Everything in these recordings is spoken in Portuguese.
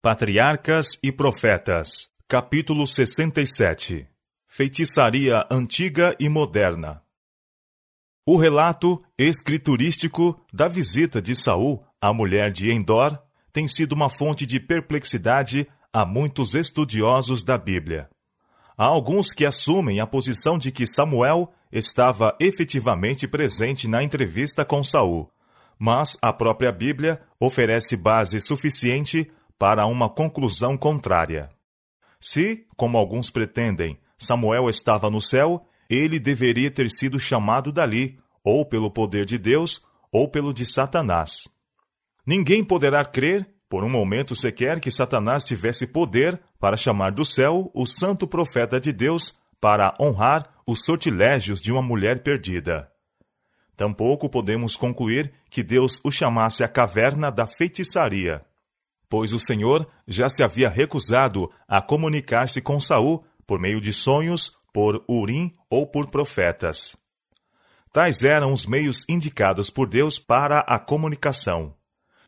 Patriarcas e Profetas, capítulo 67 Feitiçaria Antiga e Moderna O relato escriturístico da visita de Saul à mulher de Endor tem sido uma fonte de perplexidade a muitos estudiosos da Bíblia. Há alguns que assumem a posição de que Samuel estava efetivamente presente na entrevista com Saul, mas a própria Bíblia oferece base suficiente para uma conclusão contrária. Se, como alguns pretendem, Samuel estava no céu, ele deveria ter sido chamado dali, ou pelo poder de Deus, ou pelo de Satanás. Ninguém poderá crer, por um momento sequer, que Satanás tivesse poder para chamar do céu o santo profeta de Deus para honrar os sortilégios de uma mulher perdida. Tampouco podemos concluir que Deus o chamasse à caverna da feitiçaria pois o Senhor já se havia recusado a comunicar-se com Saul por meio de sonhos, por Urim ou por profetas. Tais eram os meios indicados por Deus para a comunicação,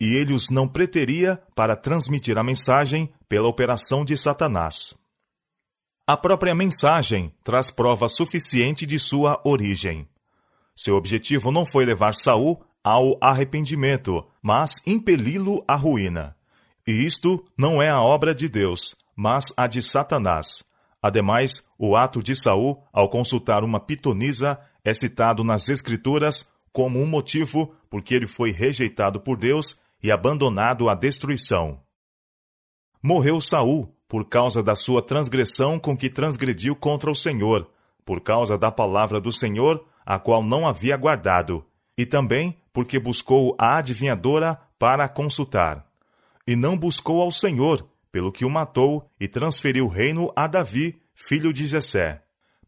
e ele os não preteria para transmitir a mensagem pela operação de Satanás. A própria mensagem traz prova suficiente de sua origem. Seu objetivo não foi levar Saul ao arrependimento, mas impeli-lo à ruína. E isto não é a obra de Deus, mas a de Satanás. Ademais, o ato de Saul, ao consultar uma pitonisa, é citado nas Escrituras como um motivo porque ele foi rejeitado por Deus e abandonado à destruição. Morreu Saul por causa da sua transgressão com que transgrediu contra o Senhor, por causa da palavra do Senhor, a qual não havia guardado, e também porque buscou a adivinhadora para consultar e não buscou ao Senhor, pelo que o matou e transferiu o reino a Davi, filho de Jessé.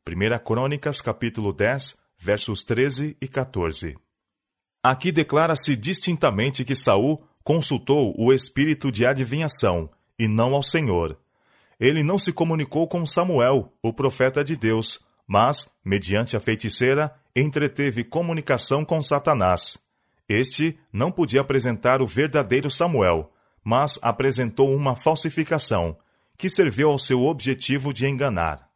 1 Crônicas, capítulo 10, versos 13 e 14. Aqui declara-se distintamente que Saul consultou o espírito de adivinhação e não ao Senhor. Ele não se comunicou com Samuel, o profeta de Deus, mas, mediante a feiticeira, entreteve comunicação com Satanás. Este não podia apresentar o verdadeiro Samuel, mas apresentou uma falsificação, que serviu ao seu objetivo de enganar.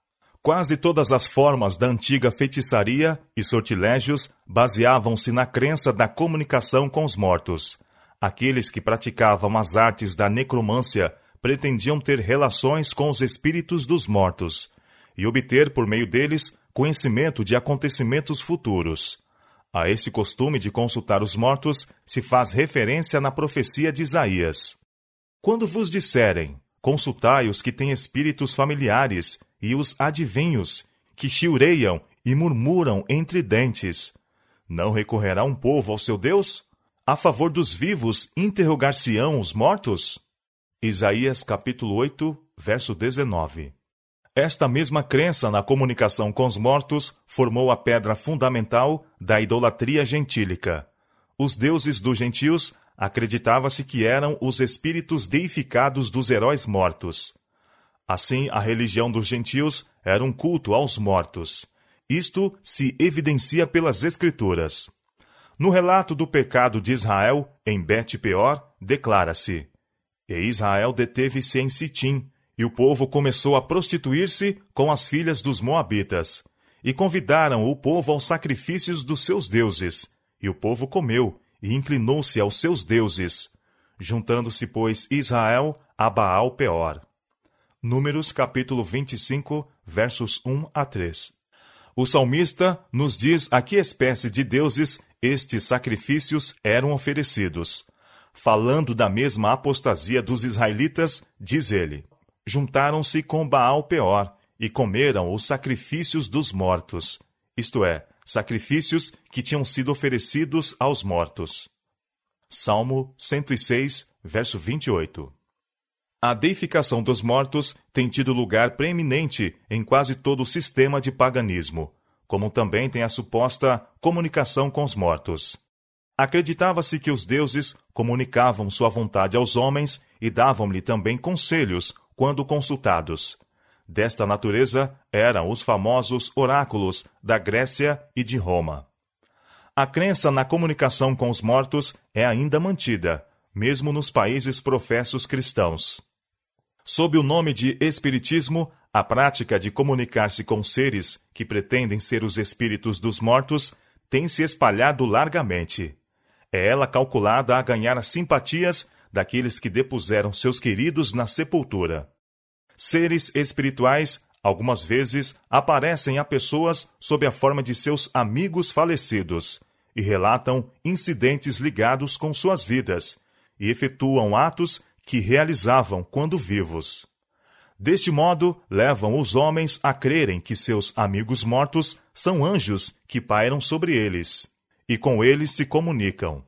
Quase todas as formas da antiga feitiçaria e sortilégios baseavam-se na crença da comunicação com os mortos. Aqueles que praticavam as artes da necromância pretendiam ter relações com os espíritos dos mortos e obter por meio deles conhecimento de acontecimentos futuros. A esse costume de consultar os mortos se faz referência na profecia de Isaías. Quando vos disserem, consultai os que têm espíritos familiares e os adivinhos, que chiureiam e murmuram entre dentes, não recorrerá um povo ao seu Deus? A favor dos vivos interrogar-se-ão os mortos? Isaías capítulo 8, verso 19. Esta mesma crença na comunicação com os mortos formou a pedra fundamental da idolatria gentílica. Os deuses dos gentios acreditava-se que eram os espíritos deificados dos heróis mortos. Assim, a religião dos gentios era um culto aos mortos. Isto se evidencia pelas Escrituras. No relato do pecado de Israel, em Bet-peor, declara-se: E Israel deteve-se em Sitim, e o povo começou a prostituir-se com as filhas dos Moabitas. E convidaram o povo aos sacrifícios dos seus deuses. E o povo comeu, e inclinou-se aos seus deuses. Juntando-se, pois, Israel a Baal Peor. Números capítulo 25, versos 1 a 3. O salmista nos diz a que espécie de deuses estes sacrifícios eram oferecidos. Falando da mesma apostasia dos israelitas, diz ele: juntaram-se com Baal Peor e comeram os sacrifícios dos mortos, isto é, sacrifícios que tinham sido oferecidos aos mortos. Salmo 106, verso 28. A deificação dos mortos tem tido lugar preeminente em quase todo o sistema de paganismo, como também tem a suposta comunicação com os mortos. Acreditava-se que os deuses comunicavam sua vontade aos homens e davam-lhe também conselhos quando consultados. Desta natureza eram os famosos oráculos da Grécia e de Roma. A crença na comunicação com os mortos é ainda mantida, mesmo nos países professos cristãos. Sob o nome de Espiritismo, a prática de comunicar-se com seres que pretendem ser os espíritos dos mortos tem se espalhado largamente. É ela calculada a ganhar as simpatias daqueles que depuseram seus queridos na sepultura. Seres espirituais, algumas vezes, aparecem a pessoas sob a forma de seus amigos falecidos e relatam incidentes ligados com suas vidas e efetuam atos que realizavam quando vivos. Deste modo, levam os homens a crerem que seus amigos mortos são anjos que pairam sobre eles, e com eles se comunicam.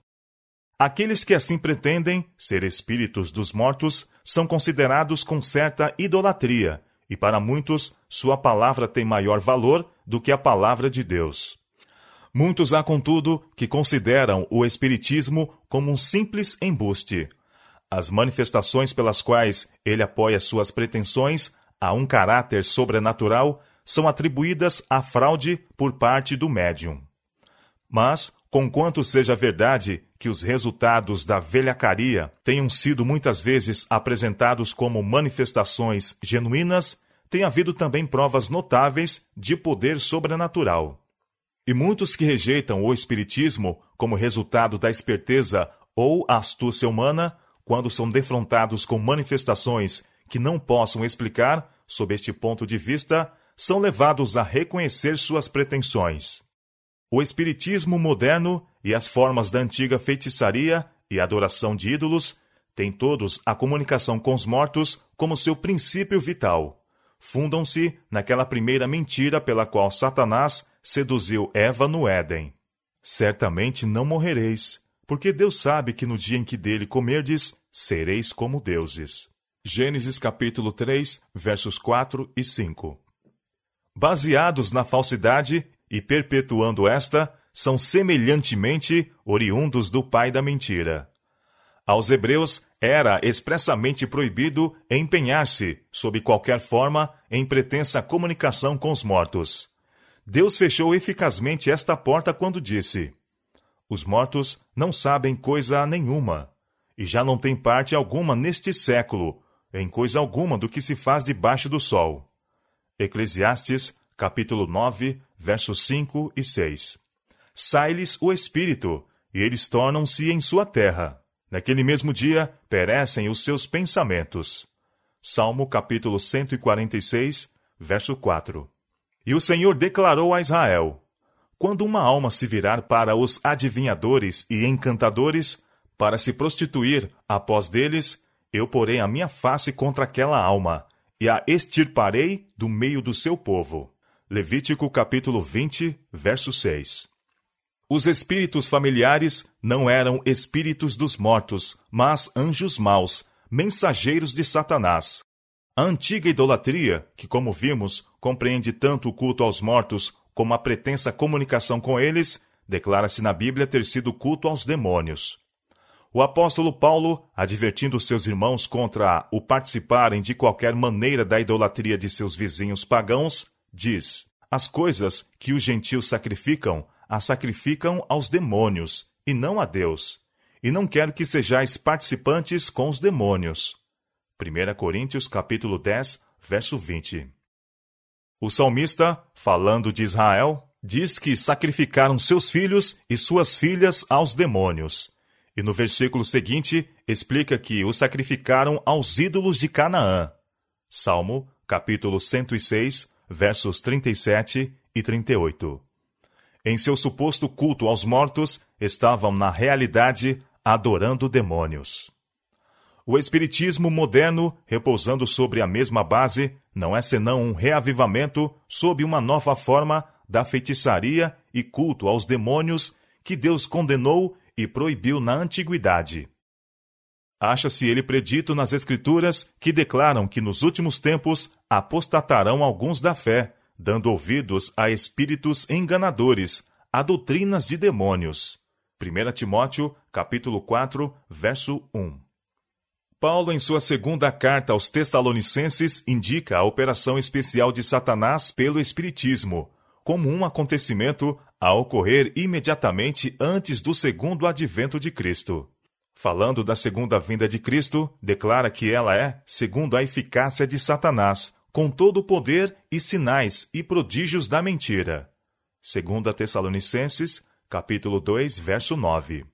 Aqueles que assim pretendem ser espíritos dos mortos são considerados com certa idolatria, e para muitos sua palavra tem maior valor do que a palavra de Deus. Muitos há, contudo, que consideram o Espiritismo como um simples embuste, as manifestações pelas quais ele apoia suas pretensões a um caráter sobrenatural são atribuídas à fraude por parte do médium. Mas, conquanto seja verdade que os resultados da velhacaria tenham sido muitas vezes apresentados como manifestações genuínas, tem havido também provas notáveis de poder sobrenatural. E muitos que rejeitam o Espiritismo como resultado da esperteza ou astúcia humana quando são defrontados com manifestações que não possam explicar, sob este ponto de vista, são levados a reconhecer suas pretensões. O espiritismo moderno e as formas da antiga feitiçaria e adoração de ídolos têm todos a comunicação com os mortos como seu princípio vital. Fundam-se naquela primeira mentira pela qual Satanás seduziu Eva no Éden. Certamente não morrereis, porque Deus sabe que no dia em que dele comerdes, sereis como deuses. Gênesis capítulo 3, versos 4 e 5. Baseados na falsidade e perpetuando esta, são semelhantemente oriundos do pai da mentira. Aos hebreus era expressamente proibido empenhar-se, sob qualquer forma, em pretensa comunicação com os mortos. Deus fechou eficazmente esta porta quando disse: Os mortos não sabem coisa nenhuma e já não tem parte alguma neste século, em coisa alguma do que se faz debaixo do sol. Eclesiastes, capítulo 9, versos 5 e 6. Sai-lhes o espírito, e eles tornam-se em sua terra. Naquele mesmo dia perecem os seus pensamentos. Salmo capítulo 146, verso 4. E o Senhor declarou a Israel: Quando uma alma se virar para os adivinhadores e encantadores, para se prostituir após deles, eu porei a minha face contra aquela alma, e a extirparei do meio do seu povo. Levítico capítulo 20, verso 6. Os espíritos familiares não eram espíritos dos mortos, mas anjos maus, mensageiros de Satanás. A antiga idolatria, que, como vimos, compreende tanto o culto aos mortos como a pretensa comunicação com eles, declara-se na Bíblia ter sido culto aos demônios. O apóstolo Paulo, advertindo seus irmãos contra o participarem de qualquer maneira da idolatria de seus vizinhos pagãos, diz: As coisas que os gentios sacrificam, as sacrificam aos demônios, e não a Deus. E não quero que sejais participantes com os demônios. 1 Coríntios capítulo 10, verso 20. O salmista, falando de Israel, diz que sacrificaram seus filhos e suas filhas aos demônios e no versículo seguinte explica que o sacrificaram aos ídolos de Canaã. Salmo, capítulo 106, versos 37 e 38. Em seu suposto culto aos mortos, estavam na realidade adorando demônios. O Espiritismo moderno, repousando sobre a mesma base, não é senão um reavivamento sob uma nova forma da feitiçaria e culto aos demônios que Deus condenou e proibiu na antiguidade. Acha-se ele predito nas Escrituras que declaram que nos últimos tempos apostatarão alguns da fé, dando ouvidos a espíritos enganadores, a doutrinas de demônios. 1 Timóteo, capítulo 4, verso 1. Paulo, em sua segunda carta aos Tessalonicenses, indica a operação especial de Satanás pelo Espiritismo, como um acontecimento a ocorrer imediatamente antes do segundo advento de Cristo. Falando da segunda vinda de Cristo, declara que ela é, segundo a eficácia de Satanás, com todo o poder e sinais e prodígios da mentira. 2 Tessalonicenses, capítulo 2, verso 9.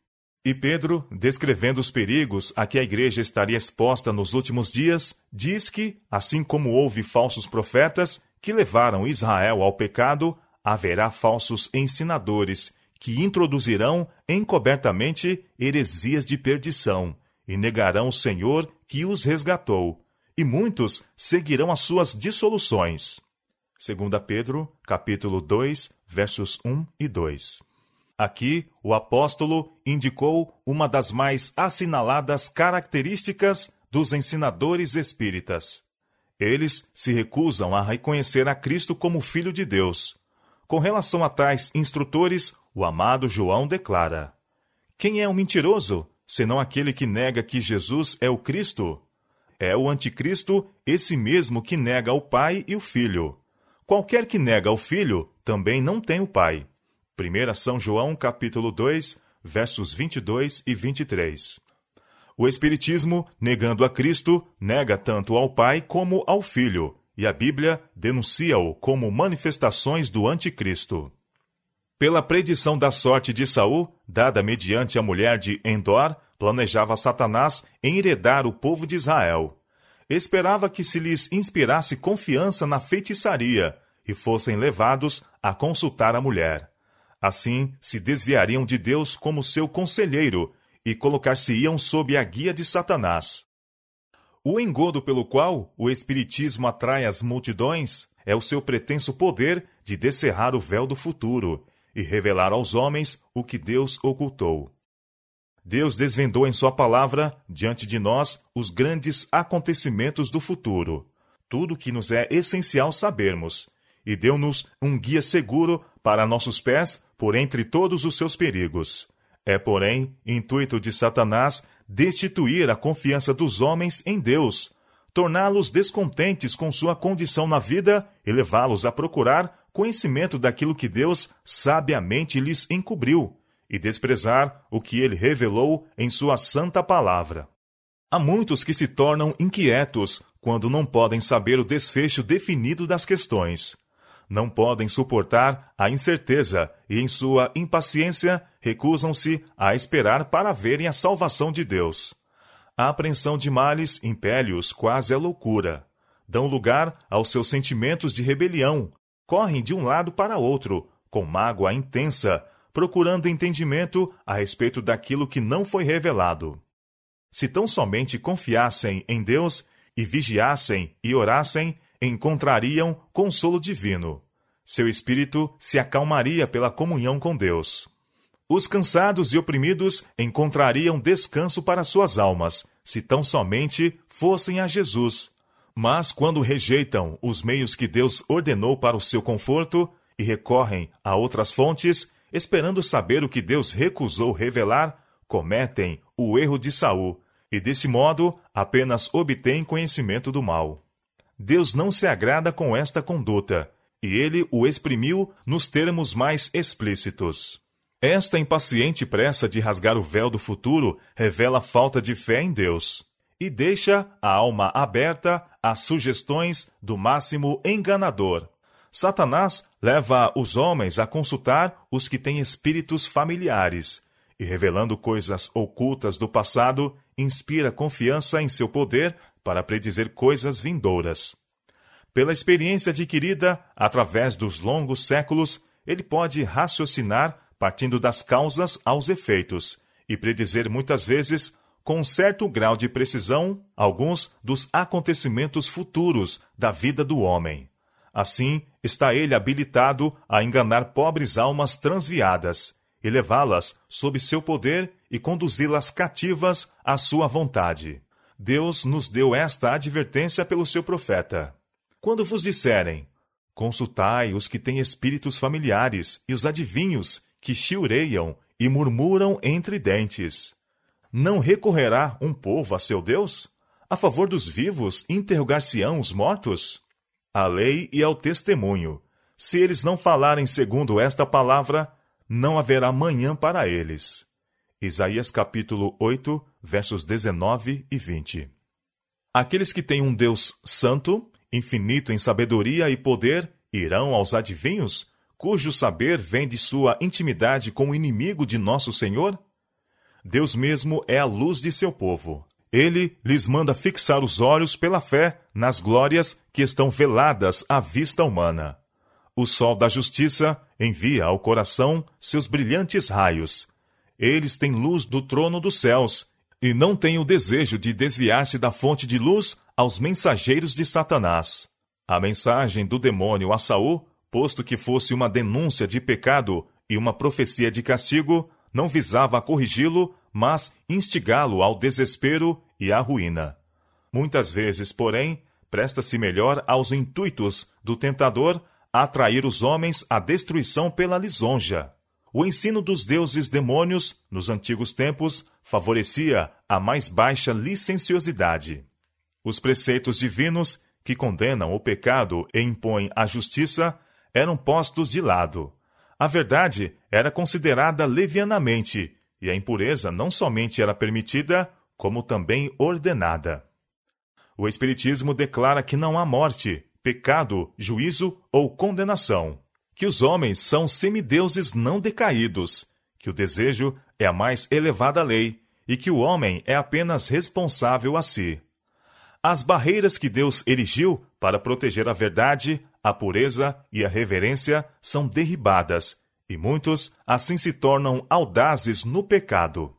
E Pedro, descrevendo os perigos a que a igreja estaria exposta nos últimos dias, diz que, assim como houve falsos profetas que levaram Israel ao pecado, haverá falsos ensinadores que introduzirão encobertamente heresias de perdição e negarão o Senhor que os resgatou, e muitos seguirão as suas dissoluções. 2 Pedro, capítulo 2, versos 1 e 2. Aqui, o apóstolo indicou uma das mais assinaladas características dos ensinadores espíritas. Eles se recusam a reconhecer a Cristo como Filho de Deus. Com relação a tais instrutores, o amado João declara: Quem é o um mentiroso, senão aquele que nega que Jesus é o Cristo? É o anticristo, esse mesmo que nega o Pai e o Filho. Qualquer que nega o Filho também não tem o Pai. 1 São João, capítulo 2, versos 22 e 23. O Espiritismo, negando a Cristo, nega tanto ao Pai como ao Filho, e a Bíblia denuncia-o como manifestações do Anticristo. Pela predição da sorte de Saul, dada mediante a mulher de Endor, planejava Satanás enheredar o povo de Israel. Esperava que se lhes inspirasse confiança na feitiçaria e fossem levados a consultar a mulher. Assim, se desviariam de Deus como seu conselheiro e colocar-se-iam sob a guia de Satanás. O engodo pelo qual o Espiritismo atrai as multidões é o seu pretenso poder de descerrar o véu do futuro e revelar aos homens o que Deus ocultou. Deus desvendou em Sua palavra, diante de nós, os grandes acontecimentos do futuro, tudo o que nos é essencial sabermos, e deu-nos um guia seguro para nossos pés por entre todos os seus perigos. É, porém, intuito de Satanás destituir a confiança dos homens em Deus, torná-los descontentes com sua condição na vida e levá-los a procurar conhecimento daquilo que Deus sabiamente lhes encobriu e desprezar o que ele revelou em sua santa palavra. Há muitos que se tornam inquietos quando não podem saber o desfecho definido das questões. Não podem suportar a incerteza e, em sua impaciência, recusam-se a esperar para verem a salvação de Deus. A apreensão de males impele-os quase à loucura. Dão lugar aos seus sentimentos de rebelião, correm de um lado para outro, com mágoa intensa, procurando entendimento a respeito daquilo que não foi revelado. Se tão somente confiassem em Deus e vigiassem e orassem, encontrariam consolo divino. Seu espírito se acalmaria pela comunhão com Deus. Os cansados e oprimidos encontrariam descanso para suas almas, se tão somente fossem a Jesus, mas quando rejeitam os meios que Deus ordenou para o seu conforto e recorrem a outras fontes, esperando saber o que Deus recusou revelar, cometem o erro de Saul e desse modo apenas obtêm conhecimento do mal. Deus não se agrada com esta conduta, e ele o exprimiu nos termos mais explícitos. Esta impaciente pressa de rasgar o véu do futuro revela falta de fé em Deus e deixa a alma aberta às sugestões do máximo enganador. Satanás leva os homens a consultar os que têm espíritos familiares e, revelando coisas ocultas do passado, inspira confiança em seu poder para predizer coisas vindouras. Pela experiência adquirida através dos longos séculos, ele pode raciocinar partindo das causas aos efeitos e predizer muitas vezes com certo grau de precisão alguns dos acontecimentos futuros da vida do homem. Assim, está ele habilitado a enganar pobres almas transviadas e levá-las sob seu poder e conduzi-las cativas à sua vontade. Deus nos deu esta advertência pelo seu profeta. Quando vos disserem, consultai os que têm espíritos familiares e os adivinhos que chiureiam e murmuram entre dentes. Não recorrerá um povo a seu Deus? A favor dos vivos interrogar-se-ão os mortos? A lei e ao testemunho. Se eles não falarem segundo esta palavra, não haverá manhã para eles. Isaías capítulo 8, versos 19 e 20. Aqueles que têm um Deus santo, infinito em sabedoria e poder, irão aos adivinhos, cujo saber vem de sua intimidade com o inimigo de nosso Senhor? Deus mesmo é a luz de seu povo. Ele lhes manda fixar os olhos pela fé nas glórias que estão veladas à vista humana. O sol da justiça envia ao coração seus brilhantes raios eles têm luz do trono dos céus e não têm o desejo de desviar-se da fonte de luz aos mensageiros de Satanás. A mensagem do demônio a Saul, posto que fosse uma denúncia de pecado e uma profecia de castigo, não visava corrigi-lo, mas instigá-lo ao desespero e à ruína. Muitas vezes, porém, presta-se melhor aos intuitos do tentador a atrair os homens à destruição pela lisonja. O ensino dos deuses demônios, nos antigos tempos, favorecia a mais baixa licenciosidade. Os preceitos divinos, que condenam o pecado e impõem a justiça, eram postos de lado. A verdade era considerada levianamente, e a impureza não somente era permitida, como também ordenada. O Espiritismo declara que não há morte, pecado, juízo ou condenação que os homens são semideuses não decaídos, que o desejo é a mais elevada lei e que o homem é apenas responsável a si. As barreiras que Deus erigiu para proteger a verdade, a pureza e a reverência são derribadas, e muitos assim se tornam audazes no pecado.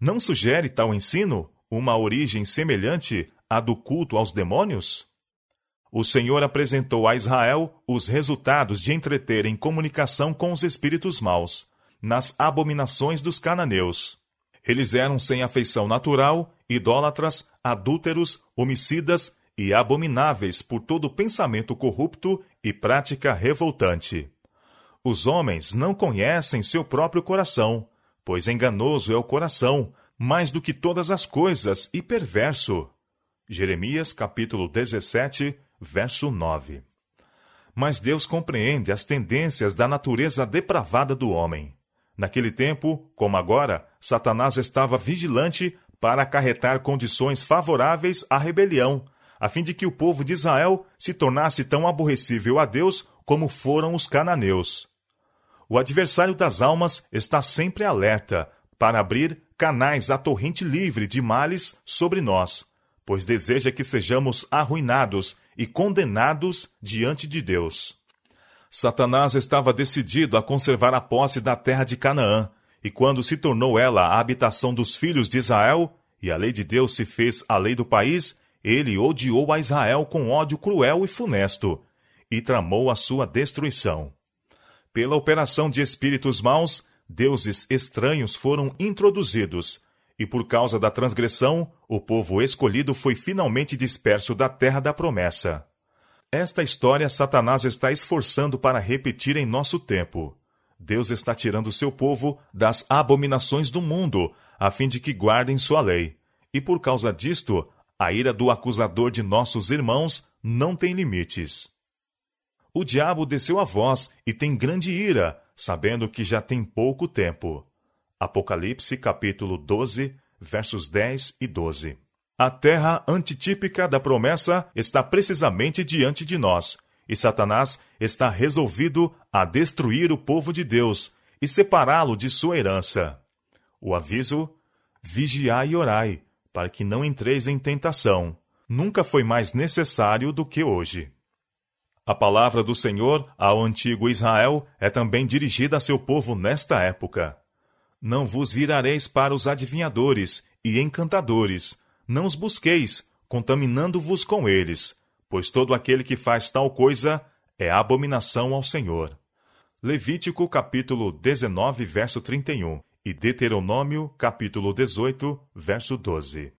Não sugere tal ensino uma origem semelhante à do culto aos demônios? o Senhor apresentou a Israel os resultados de entreter em comunicação com os espíritos maus, nas abominações dos cananeus. Eles eram sem afeição natural, idólatras, adúlteros, homicidas e abomináveis por todo pensamento corrupto e prática revoltante. Os homens não conhecem seu próprio coração, pois enganoso é o coração, mais do que todas as coisas, e perverso. Jeremias capítulo 17, verso 9. Mas Deus compreende as tendências da natureza depravada do homem. Naquele tempo, como agora, Satanás estava vigilante para acarretar condições favoráveis à rebelião, a fim de que o povo de Israel se tornasse tão aborrecível a Deus como foram os cananeus. O adversário das almas está sempre alerta para abrir canais à torrente livre de males sobre nós, pois deseja que sejamos arruinados e condenados diante de Deus. Satanás estava decidido a conservar a posse da terra de Canaã, e quando se tornou ela a habitação dos filhos de Israel, e a lei de Deus se fez a lei do país, ele odiou a Israel com ódio cruel e funesto, e tramou a sua destruição. Pela operação de espíritos maus, deuses estranhos foram introduzidos, e por causa da transgressão, o povo escolhido foi finalmente disperso da terra da promessa. Esta história Satanás está esforçando para repetir em nosso tempo. Deus está tirando seu povo das abominações do mundo, a fim de que guardem sua lei. E por causa disto, a ira do acusador de nossos irmãos não tem limites. O diabo desceu a voz e tem grande ira, sabendo que já tem pouco tempo. Apocalipse capítulo 12, versos 10 e 12. A terra antitípica da promessa está precisamente diante de nós, e Satanás está resolvido a destruir o povo de Deus e separá-lo de sua herança. O aviso: vigiai e orai, para que não entreis em tentação. Nunca foi mais necessário do que hoje. A palavra do Senhor ao antigo Israel é também dirigida a seu povo nesta época. Não vos virareis para os adivinhadores e encantadores, não os busqueis, contaminando-vos com eles, pois todo aquele que faz tal coisa é abominação ao Senhor. Levítico capítulo 19, verso 31 e Deuteronômio capítulo 18, verso 12.